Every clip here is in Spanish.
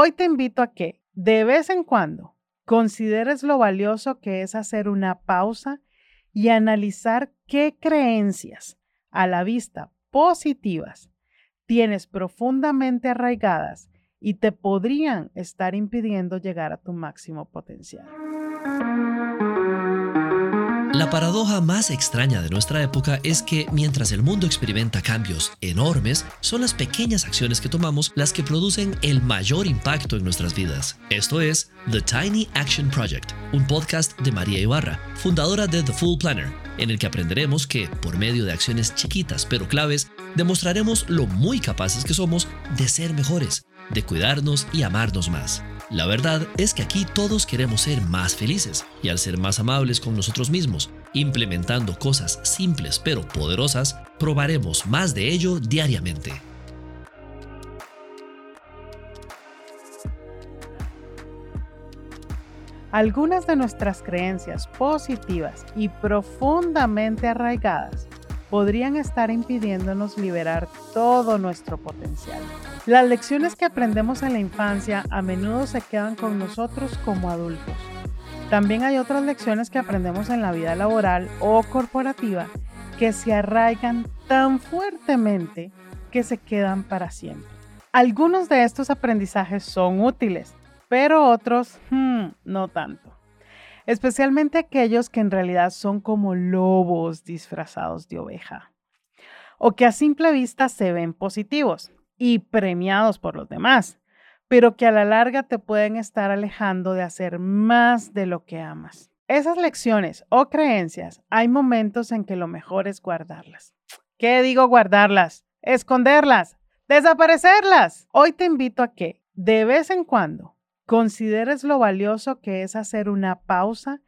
Hoy te invito a que, de vez en cuando, consideres lo valioso que es hacer una pausa y analizar qué creencias, a la vista positivas, tienes profundamente arraigadas y te podrían estar impidiendo llegar a tu máximo potencial. La paradoja más extraña de nuestra época es que mientras el mundo experimenta cambios enormes, son las pequeñas acciones que tomamos las que producen el mayor impacto en nuestras vidas. Esto es The Tiny Action Project, un podcast de María Ibarra, fundadora de The Full Planner, en el que aprenderemos que, por medio de acciones chiquitas pero claves, demostraremos lo muy capaces que somos de ser mejores, de cuidarnos y amarnos más. La verdad es que aquí todos queremos ser más felices y al ser más amables con nosotros mismos, implementando cosas simples pero poderosas, probaremos más de ello diariamente. Algunas de nuestras creencias positivas y profundamente arraigadas podrían estar impidiéndonos liberar todo nuestro potencial. Las lecciones que aprendemos en la infancia a menudo se quedan con nosotros como adultos. También hay otras lecciones que aprendemos en la vida laboral o corporativa que se arraigan tan fuertemente que se quedan para siempre. Algunos de estos aprendizajes son útiles, pero otros hmm, no tanto especialmente aquellos que en realidad son como lobos disfrazados de oveja, o que a simple vista se ven positivos y premiados por los demás, pero que a la larga te pueden estar alejando de hacer más de lo que amas. Esas lecciones o creencias, hay momentos en que lo mejor es guardarlas. ¿Qué digo guardarlas? Esconderlas, desaparecerlas. Hoy te invito a que, de vez en cuando, consideres lo valioso que es hacer una pausa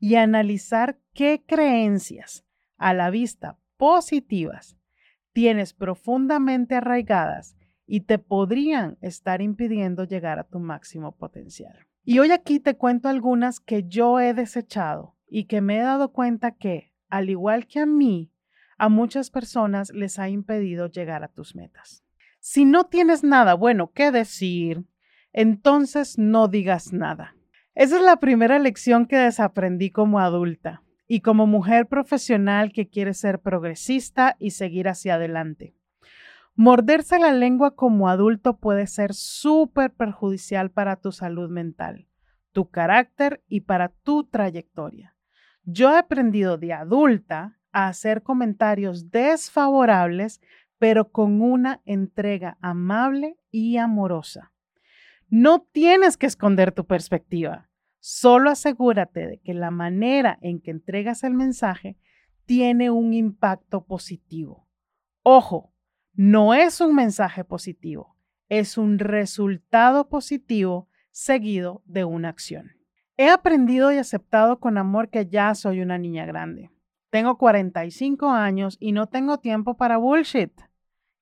y analizar qué creencias, a la vista positivas, tienes profundamente arraigadas y te podrían estar impidiendo llegar a tu máximo potencial. Y hoy aquí te cuento algunas que yo he desechado y que me he dado cuenta que, al igual que a mí, a muchas personas les ha impedido llegar a tus metas. Si no tienes nada bueno que decir, entonces no digas nada. Esa es la primera lección que desaprendí como adulta y como mujer profesional que quiere ser progresista y seguir hacia adelante. Morderse la lengua como adulto puede ser súper perjudicial para tu salud mental, tu carácter y para tu trayectoria. Yo he aprendido de adulta a hacer comentarios desfavorables, pero con una entrega amable y amorosa. No tienes que esconder tu perspectiva. Solo asegúrate de que la manera en que entregas el mensaje tiene un impacto positivo. Ojo, no es un mensaje positivo, es un resultado positivo seguido de una acción. He aprendido y aceptado con amor que ya soy una niña grande. Tengo 45 años y no tengo tiempo para bullshit.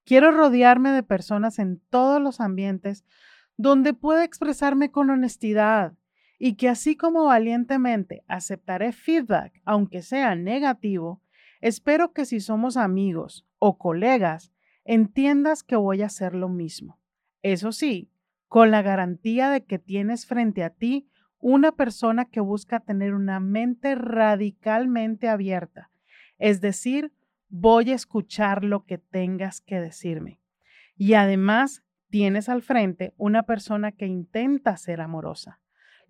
Quiero rodearme de personas en todos los ambientes donde pueda expresarme con honestidad y que así como valientemente aceptaré feedback, aunque sea negativo, espero que si somos amigos o colegas, entiendas que voy a hacer lo mismo. Eso sí, con la garantía de que tienes frente a ti una persona que busca tener una mente radicalmente abierta, es decir, voy a escuchar lo que tengas que decirme. Y además tienes al frente una persona que intenta ser amorosa,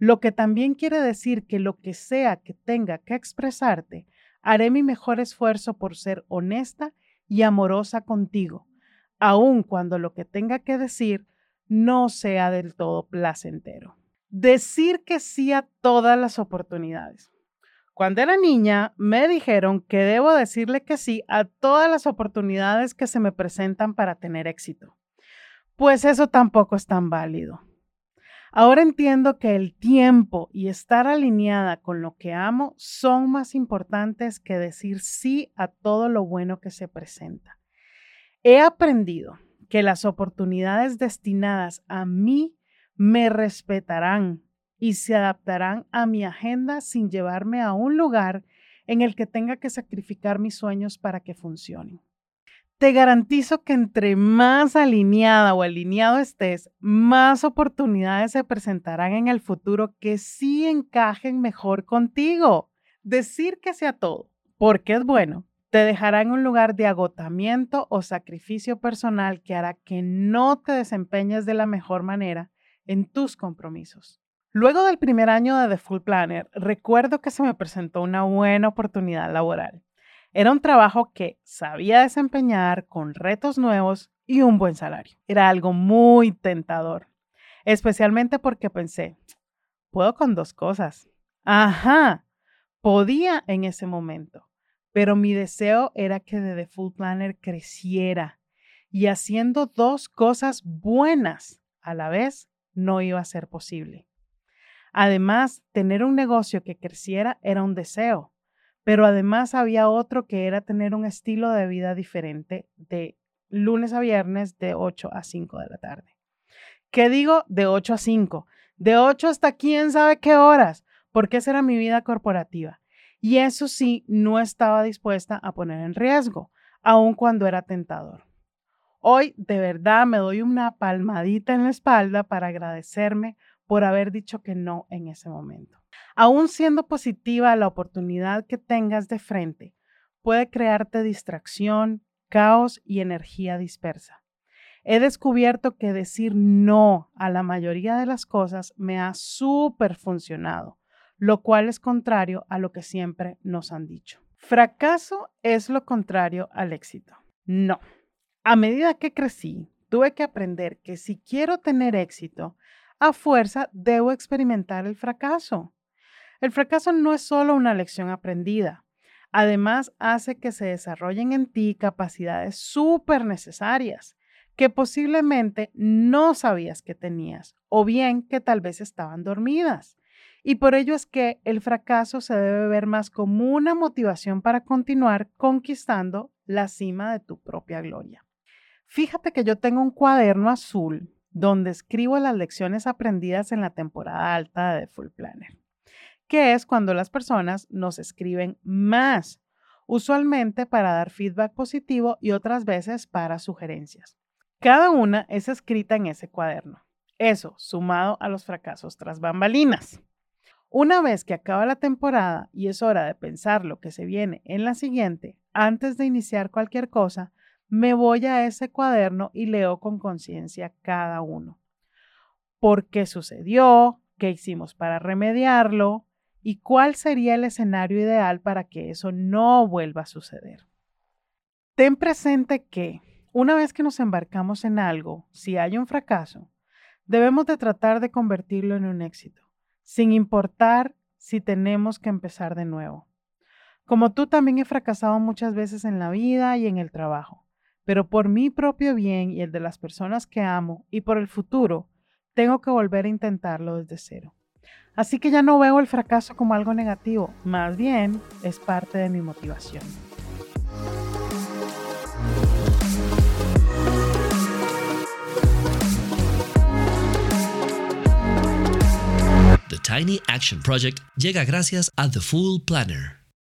lo que también quiere decir que lo que sea que tenga que expresarte, haré mi mejor esfuerzo por ser honesta y amorosa contigo, aun cuando lo que tenga que decir no sea del todo placentero. Decir que sí a todas las oportunidades. Cuando era niña, me dijeron que debo decirle que sí a todas las oportunidades que se me presentan para tener éxito pues eso tampoco es tan válido. Ahora entiendo que el tiempo y estar alineada con lo que amo son más importantes que decir sí a todo lo bueno que se presenta. He aprendido que las oportunidades destinadas a mí me respetarán y se adaptarán a mi agenda sin llevarme a un lugar en el que tenga que sacrificar mis sueños para que funcionen. Te garantizo que entre más alineada o alineado estés, más oportunidades se presentarán en el futuro que sí encajen mejor contigo. Decir que sea todo, porque es bueno, te dejará en un lugar de agotamiento o sacrificio personal que hará que no te desempeñes de la mejor manera en tus compromisos. Luego del primer año de The Full Planner, recuerdo que se me presentó una buena oportunidad laboral. Era un trabajo que sabía desempeñar con retos nuevos y un buen salario. Era algo muy tentador, especialmente porque pensé, puedo con dos cosas. Ajá, podía en ese momento pero mi deseo era que The Full Planner creciera y haciendo dos cosas buenas a la vez no iba a ser posible. Además, tener un negocio que creciera era un deseo, pero además había otro que era tener un estilo de vida diferente de lunes a viernes de 8 a 5 de la tarde. ¿Qué digo? De 8 a 5. De 8 hasta quién sabe qué horas, porque esa era mi vida corporativa. Y eso sí, no estaba dispuesta a poner en riesgo, aun cuando era tentador. Hoy de verdad me doy una palmadita en la espalda para agradecerme por haber dicho que no en ese momento. Aún siendo positiva la oportunidad que tengas de frente, puede crearte distracción, caos y energía dispersa. He descubierto que decir no a la mayoría de las cosas me ha súper funcionado lo cual es contrario a lo que siempre nos han dicho. Fracaso es lo contrario al éxito. No. A medida que crecí, tuve que aprender que si quiero tener éxito, a fuerza debo experimentar el fracaso. El fracaso no es solo una lección aprendida, además hace que se desarrollen en ti capacidades súper necesarias que posiblemente no sabías que tenías o bien que tal vez estaban dormidas. Y por ello es que el fracaso se debe ver más como una motivación para continuar conquistando la cima de tu propia gloria. Fíjate que yo tengo un cuaderno azul donde escribo las lecciones aprendidas en la temporada alta de Full Planner, que es cuando las personas nos escriben más, usualmente para dar feedback positivo y otras veces para sugerencias. Cada una es escrita en ese cuaderno. Eso sumado a los fracasos tras bambalinas. Una vez que acaba la temporada y es hora de pensar lo que se viene en la siguiente, antes de iniciar cualquier cosa, me voy a ese cuaderno y leo con conciencia cada uno. ¿Por qué sucedió? ¿Qué hicimos para remediarlo? ¿Y cuál sería el escenario ideal para que eso no vuelva a suceder? Ten presente que una vez que nos embarcamos en algo, si hay un fracaso, debemos de tratar de convertirlo en un éxito sin importar si tenemos que empezar de nuevo. Como tú también he fracasado muchas veces en la vida y en el trabajo, pero por mi propio bien y el de las personas que amo y por el futuro, tengo que volver a intentarlo desde cero. Así que ya no veo el fracaso como algo negativo, más bien es parte de mi motivación. Tiny Action Project llega gracias a The Full Planner.